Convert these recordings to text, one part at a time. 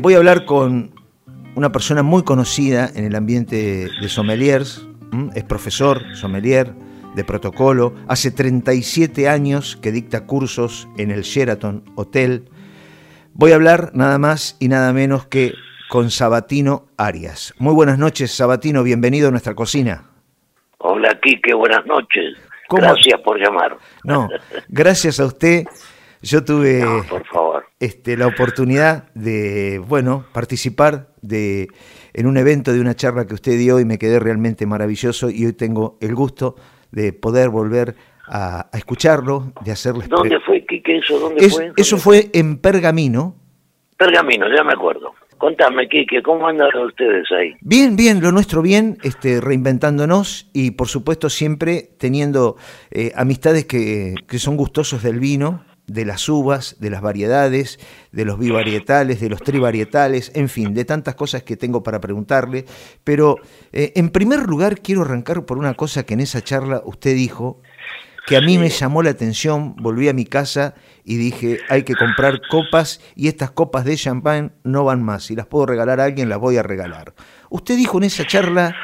Voy a hablar con una persona muy conocida en el ambiente de sommeliers, es profesor sommelier de protocolo, hace 37 años que dicta cursos en el Sheraton Hotel. Voy a hablar nada más y nada menos que con Sabatino Arias. Muy buenas noches, Sabatino, bienvenido a nuestra cocina. Hola, Quique, buenas noches. Gracias por llamar. No, gracias a usted. Yo tuve por favor. Este, la oportunidad de, bueno, participar de, en un evento de una charla que usted dio y me quedé realmente maravilloso y hoy tengo el gusto de poder volver a, escucharlo, de hacerle... ¿Dónde fue, Quique, eso? ¿Dónde fue? Eso fue en Pergamino. Pergamino, ya me acuerdo. Contame, Quique, ¿cómo andan ustedes ahí? Bien, bien, lo nuestro bien, este, reinventándonos y por supuesto siempre teniendo eh, amistades que, que son gustosos del vino, de las uvas, de las variedades, de los bivarietales, de los trivarietales, en fin, de tantas cosas que tengo para preguntarle. Pero eh, en primer lugar quiero arrancar por una cosa que en esa charla usted dijo, que a mí me llamó la atención, volví a mi casa y dije, hay que comprar copas y estas copas de champán no van más, si las puedo regalar a alguien las voy a regalar. Usted dijo en esa charla,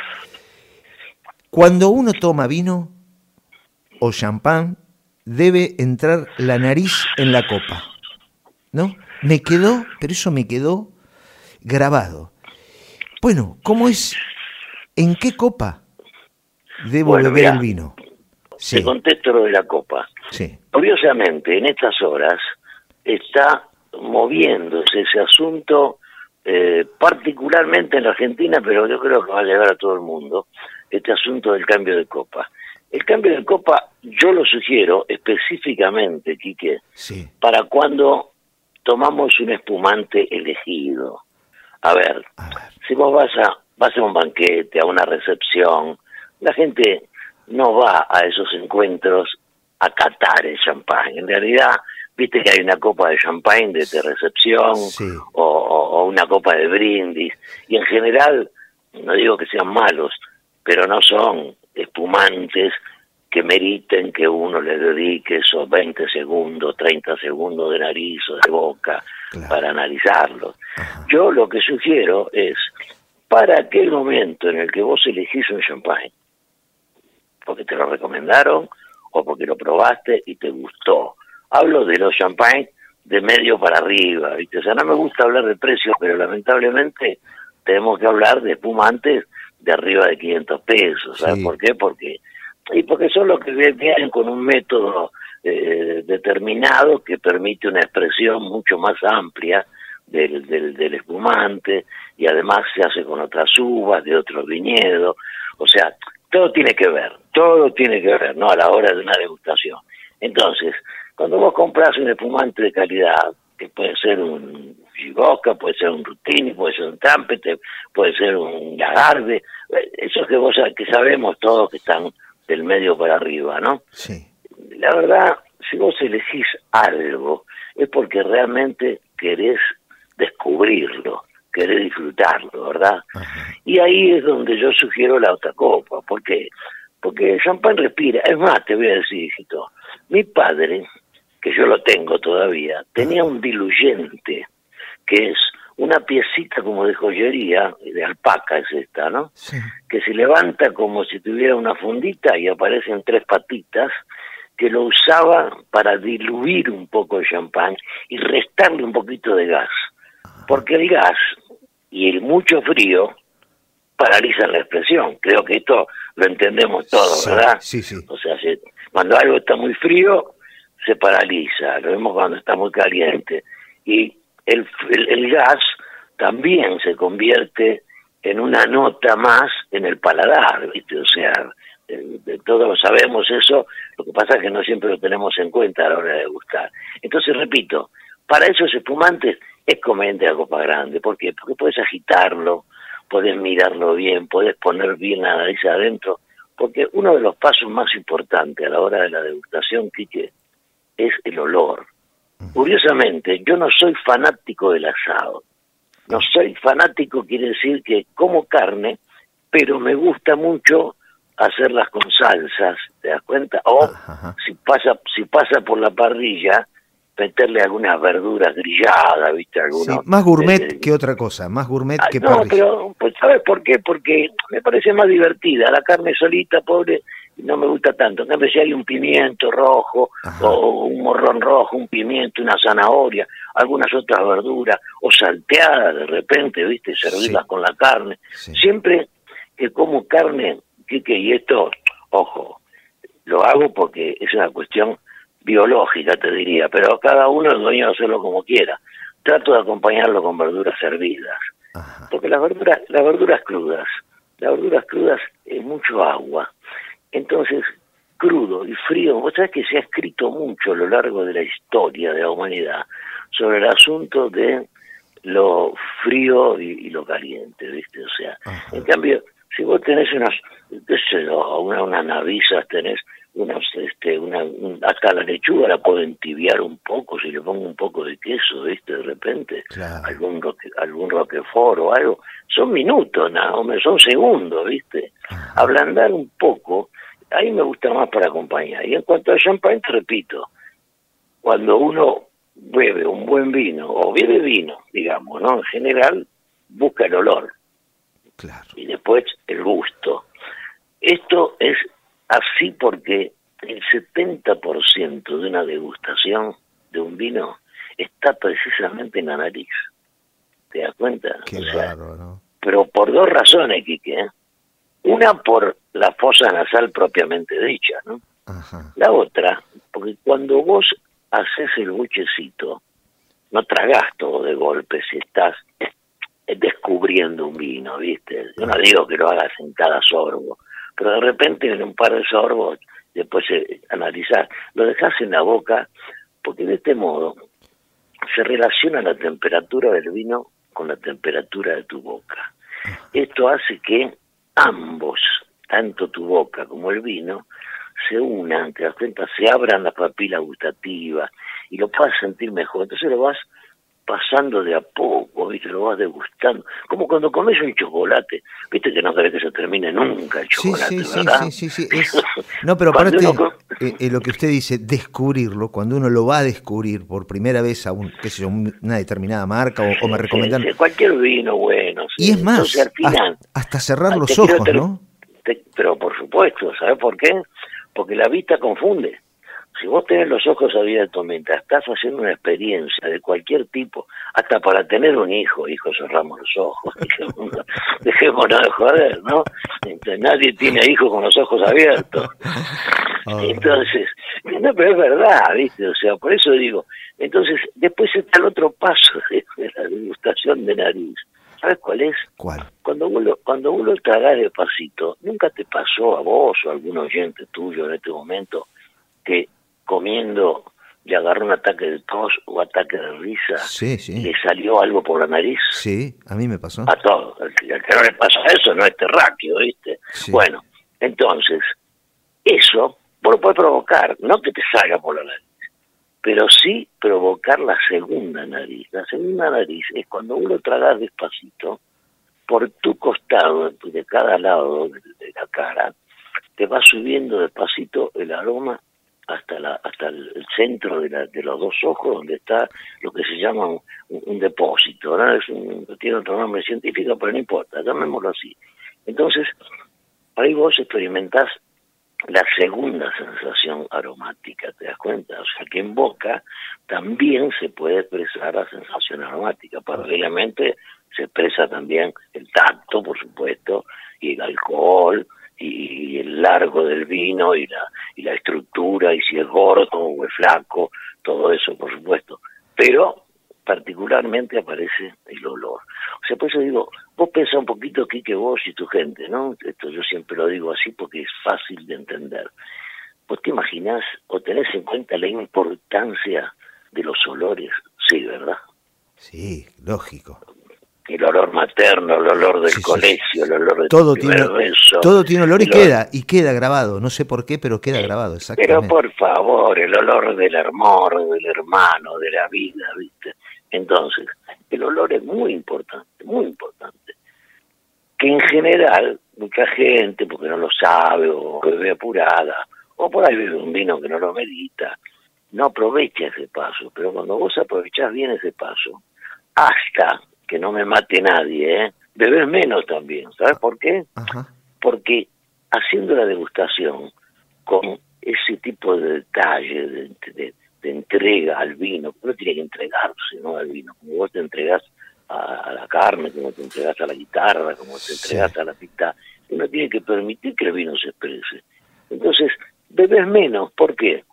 cuando uno toma vino o champán, debe entrar la nariz en la copa. ¿No? Me quedó, pero eso me quedó grabado. Bueno, ¿cómo es? ¿En qué copa debo beber el vino? Sí. Te contesto lo de la copa. Sí. Curiosamente, en estas horas está moviéndose ese asunto, eh, particularmente en la Argentina, pero yo creo que va a llegar a todo el mundo, este asunto del cambio de copa. El cambio de copa yo lo sugiero específicamente, Quique, para cuando tomamos un espumante elegido. A ver, si vos vas a, vas a un banquete, a una recepción, la gente no va a esos encuentros a catar el champán. En realidad, viste que hay una copa de champán de, recepción o, una copa de brindis. Y en general, no digo que sean malos, pero no son espumantes que meriten que uno le dedique esos 20 segundos, 30 segundos de nariz o de boca para analizarlo. Yo lo que sugiero es, para aquel momento en el que vos elegís un champagne, porque te lo recomendaron o porque lo probaste y te gustó. Hablo de los champagnes de medio para arriba, ¿viste? O sea, no me gusta hablar de precios, pero lamentablemente tenemos que hablar de espumantes de arriba de 500 pesos. ¿Sabes por qué? Porque y porque son los que vienen con un método eh, determinado que permite una expresión mucho más amplia del, del, espumante y además se hace con otras uvas de otros viñedos, o sea, todo tiene que ver, todo tiene que ver, ¿no? A la hora de una degustación. Entonces, cuando vos compras un espumante de calidad, que puede ser un Gigoca, puede ser un Rutini, puede ser un Trampete, puede ser un Lagarde, eso que vos que sabemos todos que están del medio para arriba, ¿no? Sí. La verdad, si vos elegís algo, es porque realmente querés descubrirlo, querés disfrutarlo, ¿verdad? Y ahí es donde yo sugiero la otra copa. ¿Por qué? Porque el champán respira. Es más, te voy a decir, hijito, mi padre, que yo lo tengo todavía, tenía un diluyente, que es una piecita como de joyería, de alpaca es esta, ¿no? Que se levanta como si tuviera una fundita y aparecen tres patitas, que lo usaba para diluir un poco el champán y restarle un poquito de gas. Porque el gas y el mucho frío paralizan la expresión. Creo que esto lo entendemos todos, ¿verdad? Sí, sí. O sea, cuando algo está muy frío, se paraliza. Lo vemos cuando está muy caliente. Y el, el, gas también se convierte en una nota más en el paladar, ¿viste? O sea, de, todos sabemos eso, lo que pasa es que no siempre lo tenemos en cuenta a la hora de gustar. Entonces, repito, para esos espumantes es conveniente la copa grande. ¿Por qué? Porque puedes agitarlo, puedes mirarlo bien, puedes poner bien la nariz adentro, porque uno de los pasos más importantes a la hora de la degustación, Quique, es el olor. Curiosamente, yo no soy fanático del asado. No soy fanático quiere decir que como carne, pero me gusta mucho hacerlas con salsas, ¿te das cuenta? O si pasa si pasa por la parrilla, meterle algunas verduras grilladas, ¿viste? Algunos, más gourmet eh, que otra cosa, más gourmet que No, pero, pues, ¿sabes por qué? Porque me parece más divertida. La carne solita, pobre, no me gusta tanto. En cambio, si hay un pimiento rojo, o un morrón rojo, un pimiento, una zanahoria, algunas otras verduras, o salteadas de repente, ¿viste? Servirlas con la carne. Siempre que como carne, que y esto, ojo, lo hago porque es una cuestión biológica, te diría, pero cada uno es dueño de hacerlo como quiera. Trato de acompañarlo con verduras hervidas, porque las verduras, las verduras crudas, las verduras crudas es mucho agua. Entonces, crudo y frío, vos sabés que se ha escrito mucho a lo largo de la historia de la humanidad sobre el asunto de lo frío y, lo caliente, ¿viste? O sea, en cambio, si vos tenés unas, qué sé una, unas navisas, tenés unos, este, una, hasta la lechuga la puedo entibiar un poco si le pongo un poco de queso, ¿viste? De repente, algún roque, algún roquefort o algo, son minutos, nada, son segundos, ¿viste? Ablandar un poco, ahí me gusta más para acompañar. Y en cuanto a champagne, te repito, cuando uno bebe un buen vino, o bebe vino, digamos, ¿no? En general, busca el olor. Claro. Y después el gusto. Esto es así porque el 70% de una degustación de un vino está precisamente en la nariz. ¿Te das cuenta? Qué ¿no? Pero por dos razones, Quique. ¿eh? Una por la fosa nasal propiamente dicha, ¿no? La otra, porque cuando vos haces el buchecito, no tragas todo de golpe si estás descubriendo un vino, ¿viste? Yo no digo que lo hagas en cada sorbo, pero de repente en un par de sorbos, después eh, analizar, lo dejas en la boca, porque de este modo se relaciona la temperatura del vino con la temperatura de tu boca. Esto hace que ambos, tanto tu boca como el vino, se unan, te das cuenta, se abran las papilas gustativas y lo puedas sentir mejor. Entonces lo vas pasando de a poco, ¿viste? Lo vas degustando. Como cuando comes un chocolate, ¿viste? Que no querés que se termine nunca el chocolate, sí, sí, ¿verdad? Sí, sí, sí. No, pero aparte, eh, eh, lo que usted dice, descubrirlo, cuando uno lo va a descubrir por primera vez a un, qué sé yo, una determinada marca o, me recomiendan... cualquier vino bueno. Y es más, hasta, cerrar los ojos, ¿no? pero por supuesto, ¿sabes por qué? Porque la vista confunde si vos tenés los ojos abiertos mientras estás haciendo una experiencia de cualquier tipo, hasta para tener un hijo, hijo cerramos los ojos, dejémonos de joder, ¿no? nadie tiene hijo con los ojos abiertos. Ah. Entonces, no, pero es verdad, ¿viste? O sea, por eso digo, entonces, después está el otro paso de, la degustación de nariz. ¿Sabes cuál es? ¿Cuál? Cuando uno, cuando uno traga despacito, ¿nunca te pasó a vos o a algún oyente tuyo en este momento que comiendo le agarró un ataque de tos o ataque de risa, sí, sí. le salió algo por la nariz. Sí, a mí me pasó. A todos. El que no le pasa eso no es terráqueo, ¿viste? Bueno, entonces, eso lo puede provocar, no que te salga por la nariz, pero sí provocar la segunda nariz. La segunda nariz es cuando uno traga despacito, por tu costado, de cada lado de la cara, te va subiendo despacito el aroma hasta la hasta el centro de, la, de los dos ojos donde está lo que se llama un, depósito ¿no? es un, tiene otro nombre científico pero no importa llamémoslo así entonces ahí vos experimentás la segunda sensación aromática, ¿te das cuenta? O sea que en boca también se puede expresar la sensación aromática. Paralelamente se expresa también el tacto, por supuesto, y el alcohol, y el largo del vino y la, y la estructura y si es gordo o es flaco, todo eso por supuesto. Pero particularmente aparece el olor. O sea, por eso digo, vos pensás un poquito aquí que vos y tu gente, ¿no? Esto yo siempre lo digo así porque es fácil de entender. ¿Vos te imaginás o tenés en cuenta la importancia de los olores? Sí, ¿verdad? Sí, lógico el olor materno, el olor del colegio, el olor de todo tiene, Todo tiene olor y queda, y queda grabado, no sé por qué, pero queda grabado, exactamente. Pero por favor, el olor del amor, del hermano, de la vida, ¿viste? Entonces, el olor es muy importante, muy importante. Que en general, mucha gente, porque no lo sabe, o bebe apurada, o por ahí bebe un vino que no lo medita, no aprovecha ese paso, pero cuando vos aprovechás bien ese paso, hasta que no me mate nadie, ¿eh? menos también. ¿Sabes por qué? Porque haciendo la degustación con ese tipo de detalle, de, entrega al vino, uno tiene que entregarse ¿no? al vino, como vos te entregas a, la carne, como te entregas a la guitarra, como te entregas a la pista, uno tiene que permitir que el vino se exprese. Entonces, bebes menos, ¿por qué?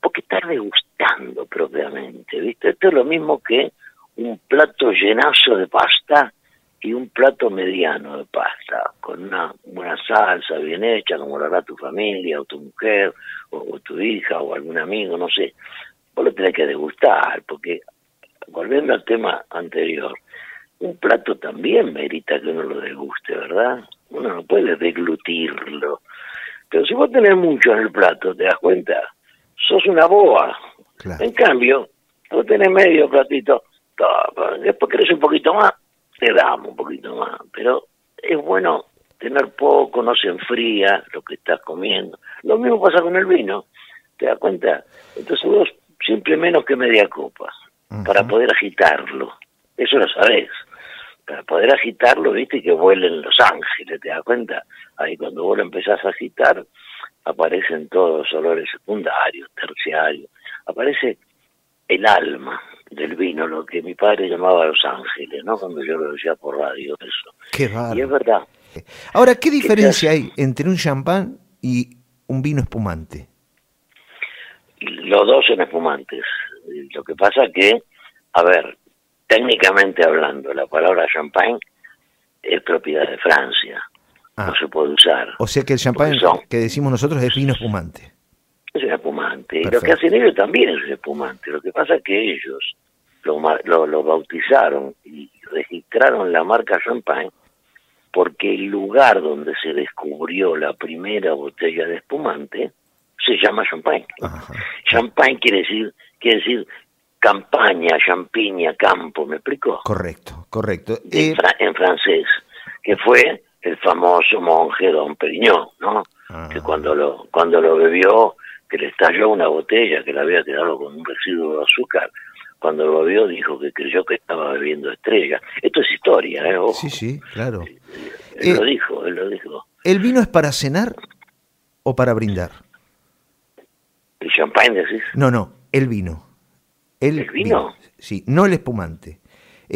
Porque estás degustando propiamente, ¿viste? Esto es lo mismo que un plato llenazo de pasta y un plato mediano de pasta, con una buena salsa bien hecha, como lo hará tu familia, o tu mujer, o, tu hija, o algún amigo, no sé. Vos lo tenés que degustar, porque, volviendo al tema anterior, un plato también merita que uno lo deguste, ¿verdad? Uno no puede deglutirlo. Pero si vos tenés mucho en el plato, ¿te das cuenta? Sos una boa. En cambio, vos tenés medio platito, después querés un poquito más, te damos un poquito más, pero es bueno tener poco, no se enfría lo que estás comiendo. Lo mismo pasa con el vino, ¿te das cuenta? Entonces vos siempre menos que media copa, para poder agitarlo. Eso lo sabés. Para poder agitarlo, viste, que vuelen los ángeles, ¿te das cuenta? Ahí cuando vos lo empezás a agitar, aparecen todos los olores secundarios, terciarios. Aparece el alma, del vino, lo que mi padre llamaba Los Ángeles, ¿no? Cuando yo lo decía por radio, eso. Qué. Y es verdad. Ahora, ¿qué diferencia hay entre un champán y un vino espumante? Los dos son espumantes. Lo que pasa que, a ver, técnicamente hablando, la palabra champán es propiedad de Francia. No ah. se puede usar. O sea que el champán que decimos nosotros es vino espumante es espumante. Y lo que hacen ellos también es un espumante. Lo que pasa es que ellos lo, lo, bautizaron y registraron la marca Champagne porque el lugar donde se descubrió la primera botella de espumante se llama Champagne. Champagne quiere decir, quiere decir campaña, champiña, campo, ¿me explico? Correcto, correcto. En, eh, francés, que fue el famoso monje Don Perignon, ¿no? Que cuando lo, cuando lo bebió que le estalló una botella que le había quedado con un residuo de azúcar. Cuando lo vio dijo que creyó que estaba bebiendo estrella. Esto es historia, ¿eh? Sí, sí, claro. Él lo eh, dijo, él lo dijo. ¿El vino es para cenar o para brindar? ¿El champán decís? No, no, el vino. El, vino? Sí, no el espumante.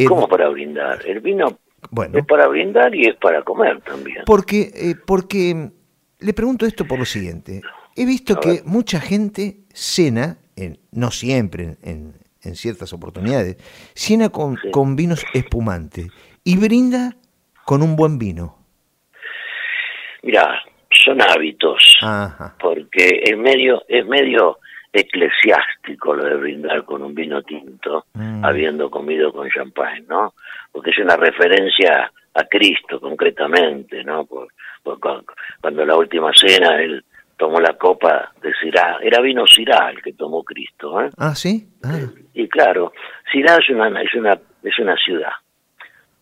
¿Cómo para brindar? El vino bueno, es para brindar y es para comer también. Porque, eh, porque le pregunto esto por lo siguiente. He visto que mucha gente cena, en, no siempre, en, ciertas oportunidades, cena con, con vinos espumantes y brinda con un buen vino. Mira, son hábitos, porque es medio, es medio eclesiástico lo de brindar con un vino tinto, mm. habiendo comido con champán, ¿no? Porque es una referencia a Cristo concretamente, ¿no? Por, cuando la última cena él tomó la copa de Sirá. Era vino Sirá el que tomó Cristo. ¿eh? Ah, sí. Ah. Y claro, Sirá es una, es una, es una ciudad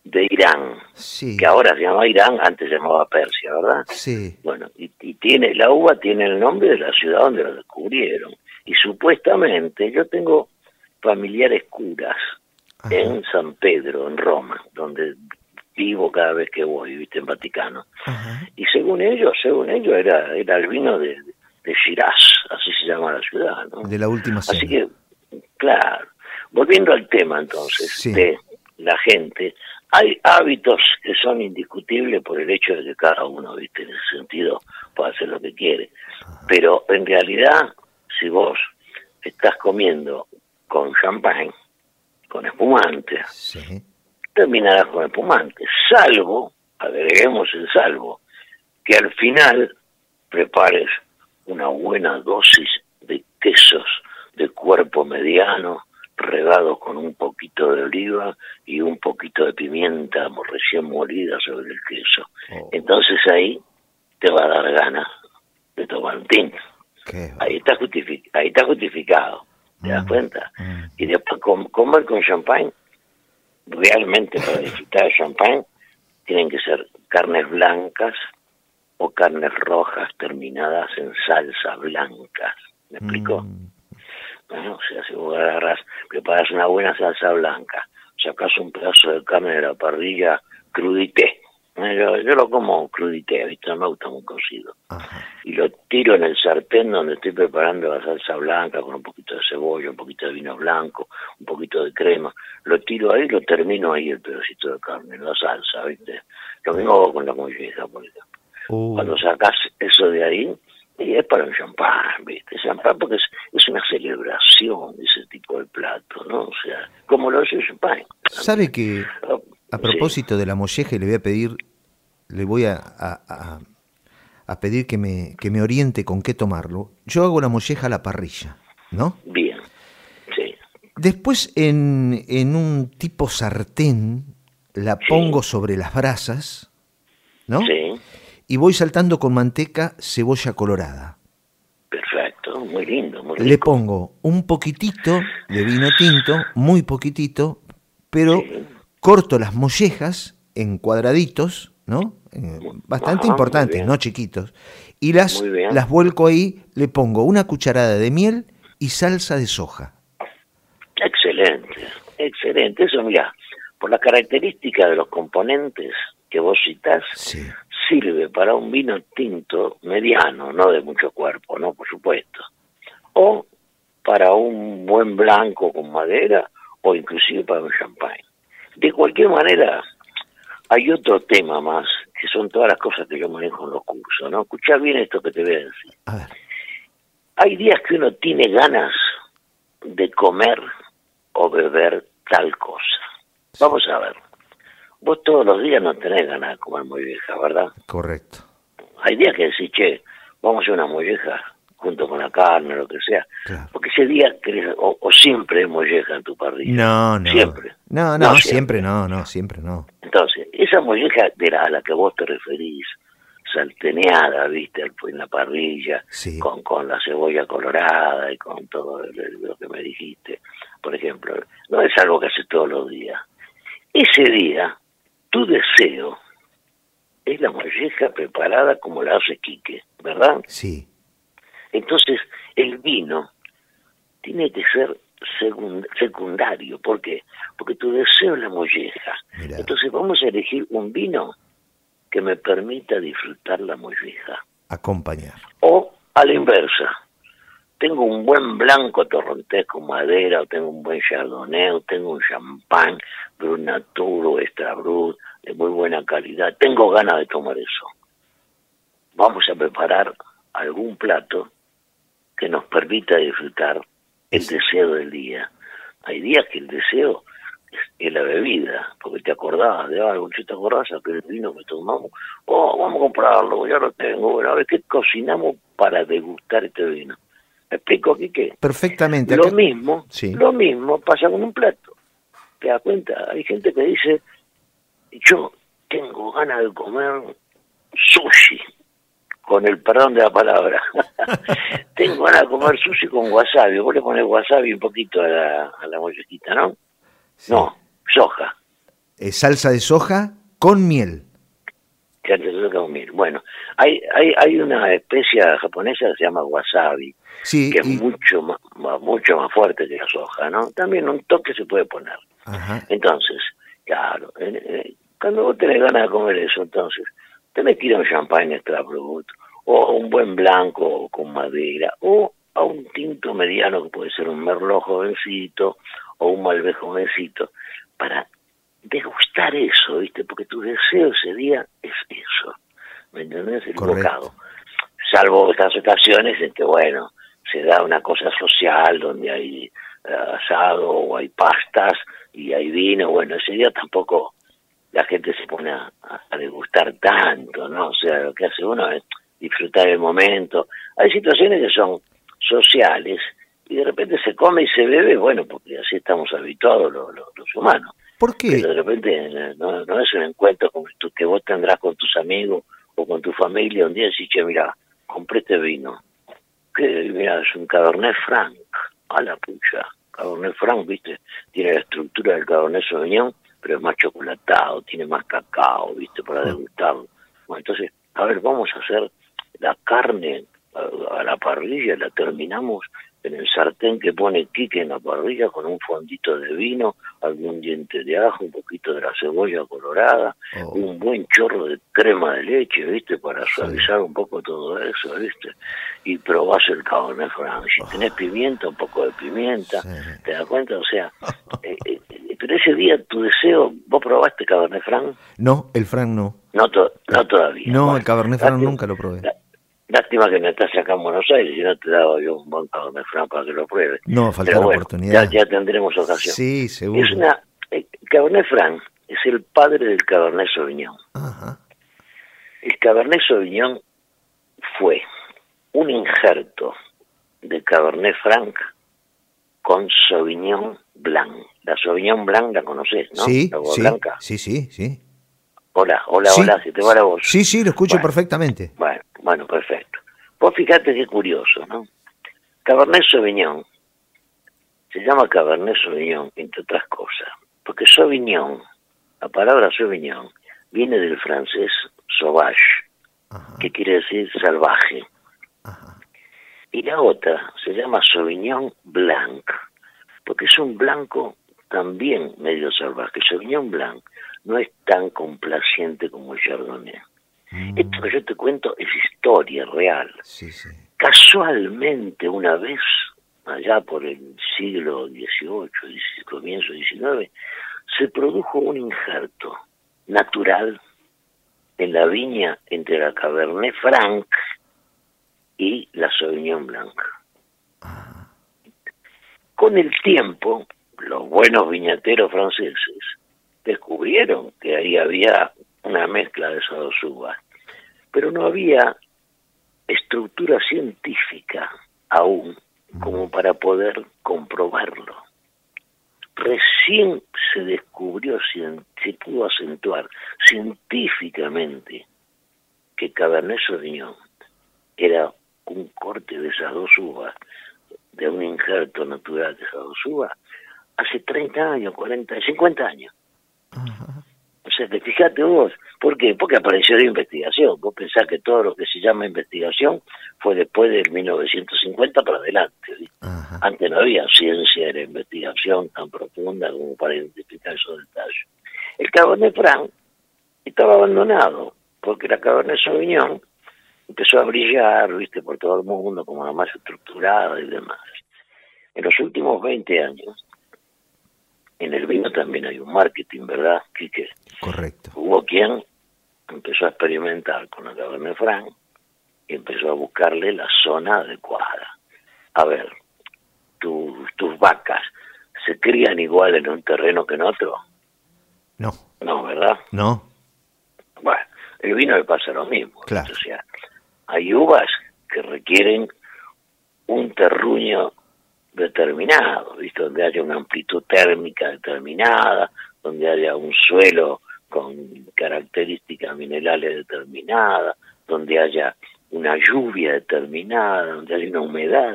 de Irán, sí. que ahora se llama Irán, antes se llamaba Persia, ¿verdad? Sí. Bueno, y, tiene, la uva tiene el nombre de la ciudad donde lo descubrieron. Y supuestamente yo tengo familiares curas en San Pedro, en Roma, donde vivo cada vez que voy, viste, en Vaticano. Y según ellos, según ellos, era, era el vino de, de Shiraz, así se llama la ciudad, ¿no? De la última cena. Así que, claro, volviendo al tema entonces, de la gente, hay hábitos que son indiscutibles por el hecho de que cada uno, viste, en ese sentido, puede hacer lo que quiere. Pero en realidad, si vos estás comiendo con champán, con espumante, sí terminará con espumante, salvo, agreguemos el salvo, que al final prepares una buena dosis de quesos de cuerpo mediano, regados con un poquito de oliva y un poquito de pimienta recién molida sobre el queso. Oh. Entonces ahí te va a dar ganas de tomar un tinto. Ahí está, ahí está justificado, ¿te das mm, cuenta? Mm. Y después comer con champán realmente para disfrutar de champán tienen que ser carnes blancas o carnes rojas terminadas en salsa blancas. ¿Me explico? Mm. O sea, si vos agarras, preparas una buena salsa blanca, sacas un pedazo de carne de la parrilla, crudité. Yo, yo lo como crudité, ¿viste? me gusta muy cocido. Y lo tiro en el sartén donde estoy preparando la salsa blanca con un poquito de cebolla, un poquito de vino blanco, un poquito de crema. Lo tiro ahí y lo termino ahí el pedacito de carne, la salsa, ¿viste? Lo mismo hago con la molleja, por ejemplo. Uh. Cuando sacas eso de ahí, y es para un champán, ¿viste? Champán porque es, es, una celebración ese tipo de plato, ¿no? O sea, como lo hace el champán. ¿Sabe que a propósito de la molleja le voy a pedir, le voy a, a, a, pedir que me, que me oriente con qué tomarlo? Yo hago la molleja a la parrilla, ¿no? Bien, sí. Después en, en un tipo sartén la pongo sobre las brasas, ¿no? Sí y voy saltando con manteca cebolla colorada. Perfecto, muy lindo. Muy Le pongo un poquitito de vino tinto, muy poquitito, pero corto las mollejas en cuadraditos, ¿no? Eh, bastante importantes, no chiquitos. Y las, las vuelco ahí, le pongo una cucharada de miel y salsa de soja. Excelente, excelente. Eso, mira, por la característica de los componentes que vos citás, sí sirve para un vino tinto mediano, no de mucho cuerpo, no, por supuesto. O para un buen blanco con madera o inclusive para un champagne. De cualquier manera, hay otro tema más, que son todas las cosas que yo manejo en los cursos, ¿no? Escuchá bien esto que te voy a decir. Hay días que uno tiene ganas de comer o beber tal cosa. Vamos a ver vos todos los días no tenés ganas de comer molleja, ¿verdad? Correcto. Hay días que decís, che, vamos a hacer una molleja junto con la carne, lo que sea. Porque ese día querés, o, siempre hay molleja en tu parrilla. No, no. Siempre. No, no, siempre. no, no, siempre no. Entonces, esa molleja de la, a la que vos te referís, salteneada, viste, en la parrilla, con, con la cebolla colorada y con todo lo que me dijiste, por ejemplo, no es algo que haces todos los días. Ese día tu deseo es la molleja preparada como la hace Quique, ¿verdad? Sí. Entonces, el vino tiene que ser secundario. ¿Por qué? Porque tu deseo es la molleja. Entonces, vamos a elegir un vino que me permita disfrutar la molleja. Acompañar. O a la inversa tengo un buen blanco torrontés con madera, o tengo un buen chardonnay, o tengo un champán, brut natur o extra brut, de muy buena calidad, tengo ganas de tomar eso. Vamos a preparar algún plato que nos permita disfrutar el deseo del día. Hay días que el deseo es, la bebida, porque te acordabas de algo, si te acordás aquel vino que tomamos, oh, vamos a comprarlo, ya lo tengo, bueno, a ver qué cocinamos para degustar este vino. ¿Me explico, Quique? Perfectamente. Lo mismo, lo mismo pasa con un plato. ¿Te das cuenta? Hay gente que dice, yo tengo ganas de comer sushi, con el perdón de la palabra. tengo ganas de comer sushi con wasabi. Vos le pones wasabi un poquito a la, a la mollequita, ¿no? No, soja. Eh, salsa de soja con miel. Con miel. Bueno, hay, hay, hay una especie japonesa que se llama wasabi, que es mucho más, mucho más fuerte que la soja, ¿no? También un toque se puede poner. Entonces, claro, cuando vos tenés ganas de comer eso, entonces, tenés que ir a un champagne extra brut, o un buen blanco con madera, o a un tinto mediano que puede ser un merlot jovencito, o un malbec jovencito, para degustar eso, ¿viste? Porque tu deseo ese día es eso, ¿me entendés? El bocado. Salvo estas ocasiones en que, bueno, se da una cosa social donde hay eh, asado o hay pastas y hay vino, bueno, ese día tampoco la gente se pone a, degustar tanto, ¿no? O sea, lo que hace uno es disfrutar el momento. Hay situaciones que son sociales y de repente se come y se bebe, bueno, porque así estamos habituados los, los, humanos. ¿Por qué? Pero de repente no, no es un encuentro como que vos tendrás con tus amigos o con tu familia un día y decís, che, mira, compré este vino que mira, es un Cabernet Franc, a la pucha. Cabernet Franc, viste, tiene la estructura del Cabernet Sauvignon, pero es más chocolatado, tiene más cacao, viste, para degustarlo. Bueno, entonces, a ver, vamos a hacer la carne a, la parrilla, la terminamos en el sartén que pone Quique en la parrilla con un fondito de vino, algún diente de ajo, un poquito de la cebolla colorada, Oh. un buen chorro de crema de leche, ¿viste? Para Sí. suavizar un poco todo eso, ¿viste? Y probás el Cabernet Franc. Si tenés pimienta, un poco de pimienta, Sí. ¿te das cuenta? O sea, eh, eh, eh, pero ese día tu deseo, ¿vos probaste Cabernet Franc? No, el Frank no. No, to- no todavía. No, Bueno, el Cabernet Franc nunca lo probé. Lástima que no estás acá en Buenos Aires, si no te daba yo un buen Cabernet Franc para que lo pruebes. No, falta Pero la bueno, oportunidad. Ya, ya tendremos ocasión. Sí, seguro. Es una, el Cabernet Franc es el padre del Cabernet Sauvignon. Ajá. El Cabernet Sauvignon fue un injerto de Cabernet Franc con Sauvignon Blanc. La Sauvignon Blanc la conoces, ¿no? Sí, la sí, blanca. sí, sí, sí. Hola, hola, Sí. hola, si te va la voz. Sí, sí, lo escucho Bueno. perfectamente. Bueno, bueno, perfecto. Vos fíjate qué curioso, ¿no? Cabernet Sauvignon se llama Cabernet Sauvignon, entre otras cosas, porque Sauvignon, la palabra Sauvignon, viene del francés sauvage, Ajá, que quiere decir salvaje. ajá. Y la otra se llama Sauvignon Blanc, porque es un blanco también medio salvaje. Sauvignon Blanc no es tan complaciente como el Chardonnay. Mm, Esto que yo te cuento es historia real. Sí, sí. Casualmente una vez, allá por el siglo XVIII, comienzo XIX, se produjo un injerto natural en la viña entre la Cabernet Franc y la Sauvignon Blanc. Con el tiempo, los buenos viñateros franceses descubrieron que ahí había una mezcla de esas dos uvas, pero no había estructura científica aún como para poder comprobarlo. Recién se descubrió, se pudo acentuar científicamente que Cabernet Sauvignon era un corte de esas dos uvas, de un injerto natural de esas dos uvas, hace 30 años, 40, 50 años. Que fíjate vos, ¿por qué? Porque apareció la investigación. Vos pensás que todo lo que se llama investigación fue después del 1950 para adelante. Antes no había ciencia de la investigación tan profunda como para identificar esos detalles. El Cabernet Franc estaba abandonado, porque la Cabernet Sauvignon empezó a brillar, viste, por todo el mundo como la más estructurada y demás. En los últimos 20 años, en el vino también hay un marketing, ¿verdad, Quique? Correcto. Hubo quien empezó a experimentar con la Cabernet Franc y empezó a buscarle la zona adecuada. A ver, tu- tus vacas se crían igual en un terreno que en otro, No, no, ¿verdad? no. Bueno, el vino le pasa lo mismo. Claro. O sea, hay uvas que requieren un terruño determinado, ¿viste? donde haya una amplitud térmica determinada, donde haya un suelo con características minerales determinadas, donde haya una lluvia determinada, donde haya una humedad.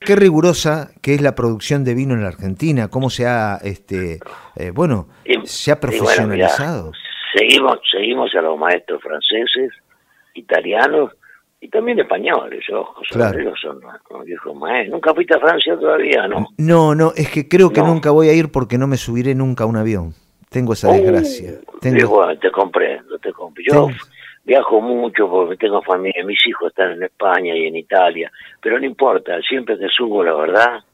Qué rigurosa que es la producción de vino en la Argentina, cómo se ha, este, eh, bueno, Y- se ha y bueno, mirá, profesionalizado. seguimos, seguimos a los maestros franceses, italianos y también españoles, ojo, Claro. ellos son los viejos maestros. Nunca fuiste a Francia todavía, ¿no? No, no, es que creo que No. nunca voy a ir porque no me subiré nunca a un avión. Tengo esa desgracia. Uh, Tengo, bueno, te comprendo, te comprendo. Yo viajo mucho porque tengo familia, mis hijos están en España y en Italia, pero no importa, siempre que subo, la verdad,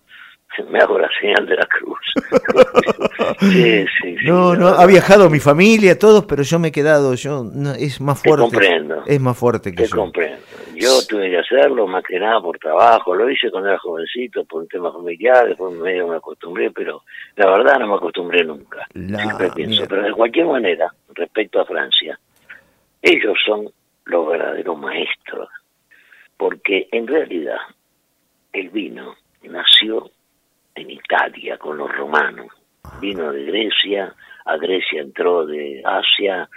me hago la señal de la cruz. sí, sí, sí, no, no, ha viajado mi familia, todos, pero yo me he quedado, yo, no, es más Te fuerte. comprendo. Es más fuerte que Te yo. comprendo. Yo tuve que hacerlo más que nada por trabajo, lo hice cuando era jovencito por un tema familiar, después medio me acostumbré, pero la verdad no me acostumbré nunca. La Siempre pienso, mierda. pero de cualquier manera, respecto a Francia, ellos son los verdaderos maestros, porque en realidad el vino nació en Italia con los romanos, vino de Grecia, a Grecia entró de Asia,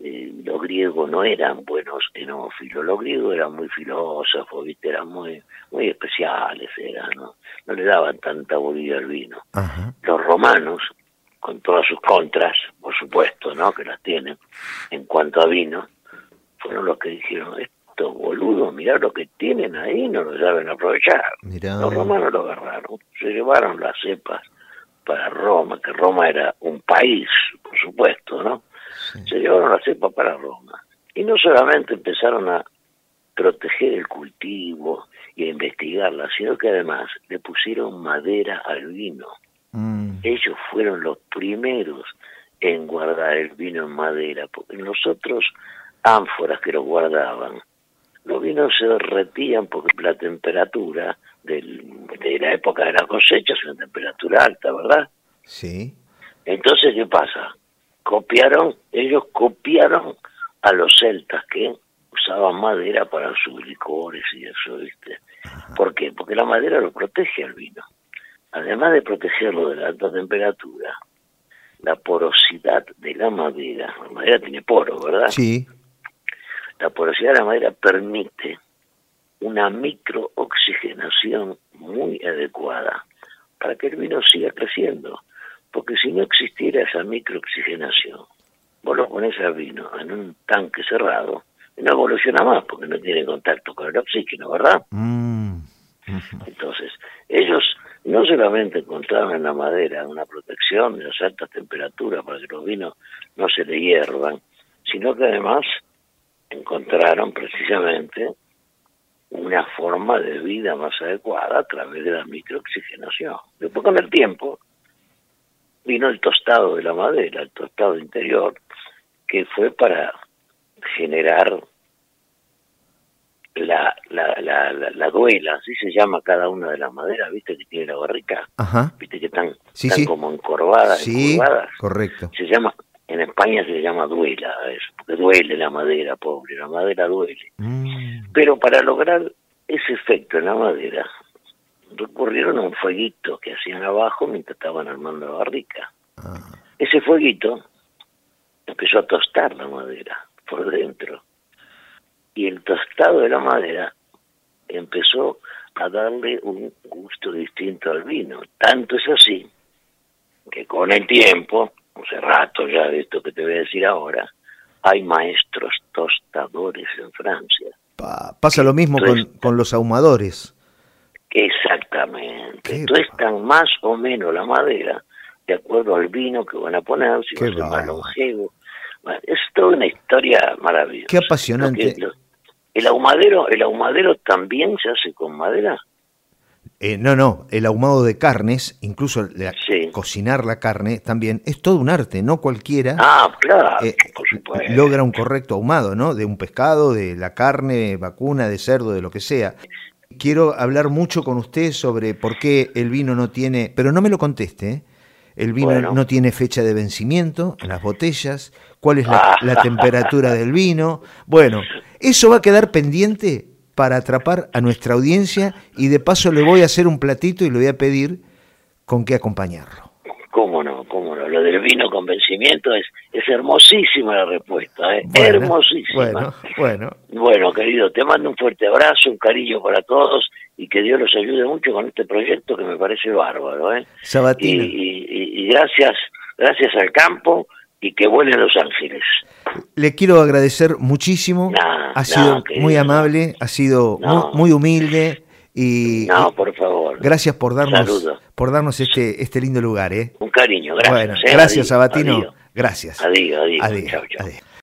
eh, los griegos no eran buenos enófilos, los griegos eran muy filósofos, ¿viste? eran muy muy especiales, eran, ¿no? no le daban tanta bolilla al vino. Ajá. Los romanos, con todas sus contras, por supuesto, ¿no? que las tienen, en cuanto a vino, fueron los que dijeron, esto estos boludos, mirá lo que tienen ahí, no lo saben aprovechar. Los romanos lo agarraron, se llevaron las cepas para Roma, que Roma era un país, por supuesto, ¿no? Se llevaron las cepas para Roma. Y no solamente empezaron a proteger el cultivo y a investigarla, sino que además le pusieron madera al vino. Mm. Ellos fueron los primeros en guardar el vino en madera, porque nosotros ánforas que lo guardaban, los vinos se derretían porque la temperatura del, de la época de la cosecha es una temperatura alta, ¿verdad? Sí. Entonces, ¿qué pasa? Copiaron, ellos copiaron a los celtas que usaban madera para sus licores y eso, ¿viste? ¿Por qué? Porque la madera lo protege al vino. Además de protegerlo de la alta temperatura, la porosidad de la madera, la madera tiene poro, ¿verdad? Sí. La porosidad de la madera permite una microoxigenación muy adecuada para que el vino siga creciendo. Porque si no existiera esa microoxigenación, vos lo pones al vino en un tanque cerrado y no evoluciona más porque no tiene contacto con el oxígeno, ¿verdad? Mm. Entonces, ellos no solamente encontraron en la madera una protección de las altas temperaturas para que los vinos no se le hiervan, sino que además encontraron precisamente una forma de vida más adecuada a través de la microoxigenación. Después con el tiempo vino el tostado de la madera, el tostado interior, que fue para generar la, la, la, la, duela, así se llama cada una de las maderas, viste que tiene la barrica, viste que están, como encorvadas, sí, correcto. Se llama, en España se llama duela, porque duele la madera, pobre, la madera duele. Mm. Pero para lograr ese efecto en la madera, recurrieron a un fueguito que hacían abajo mientras estaban armando la barrica. Ah. Ese fueguito empezó a tostar la madera por dentro y el tostado de la madera empezó a darle un gusto distinto al vino. Tanto es así que con el tiempo, hace rato ya de esto que te voy a decir ahora, hay maestros tostadores en Francia. pasa lo mismo con, con, los ahumadores. Exactamente. Tuestan más o menos la madera de acuerdo al vino que van a poner, si es más longevo. Es toda una historia maravillosa. Qué apasionante. ¿El ahumadero, ¿El ahumadero también se hace con madera? Eh, no, no, el ahumado de carnes, incluso cocinar la carne también, es todo un arte, no cualquiera ah, claro, eh, logra un correcto ahumado, ¿no? De un pescado, de la carne vacuna, de cerdo, de lo que sea. Quiero hablar mucho con usted sobre por qué el vino no tiene, pero no me lo conteste, ¿eh? el vino no tiene fecha de vencimiento en las botellas, cuál es la, la temperatura del vino. Bueno, eso va a quedar pendiente para atrapar a nuestra audiencia y de paso le voy a hacer un platito y le voy a pedir con qué acompañarlo. ¿Cómo no? ¿Cómo no? Lo del vino con vencimiento es, es hermosísima la respuesta, ¿eh? hermosísima. Bueno, bueno. Bueno, querido, te mando un fuerte abrazo, un cariño para todos y que Dios los ayude mucho con este proyecto que me parece bárbaro, ¿eh? Sabatino. y gracias, gracias al campo y que vuelen Los Ángeles. Le quiero agradecer muchísimo, ha sido muy amable, ha sido muy, humilde y no, por favor. Gracias por darnos por darnos este este lindo lugar, ¿eh? Un cariño, gracias. Bueno, gracias Sabatino. Gracias. Adiós, adiós. adiós.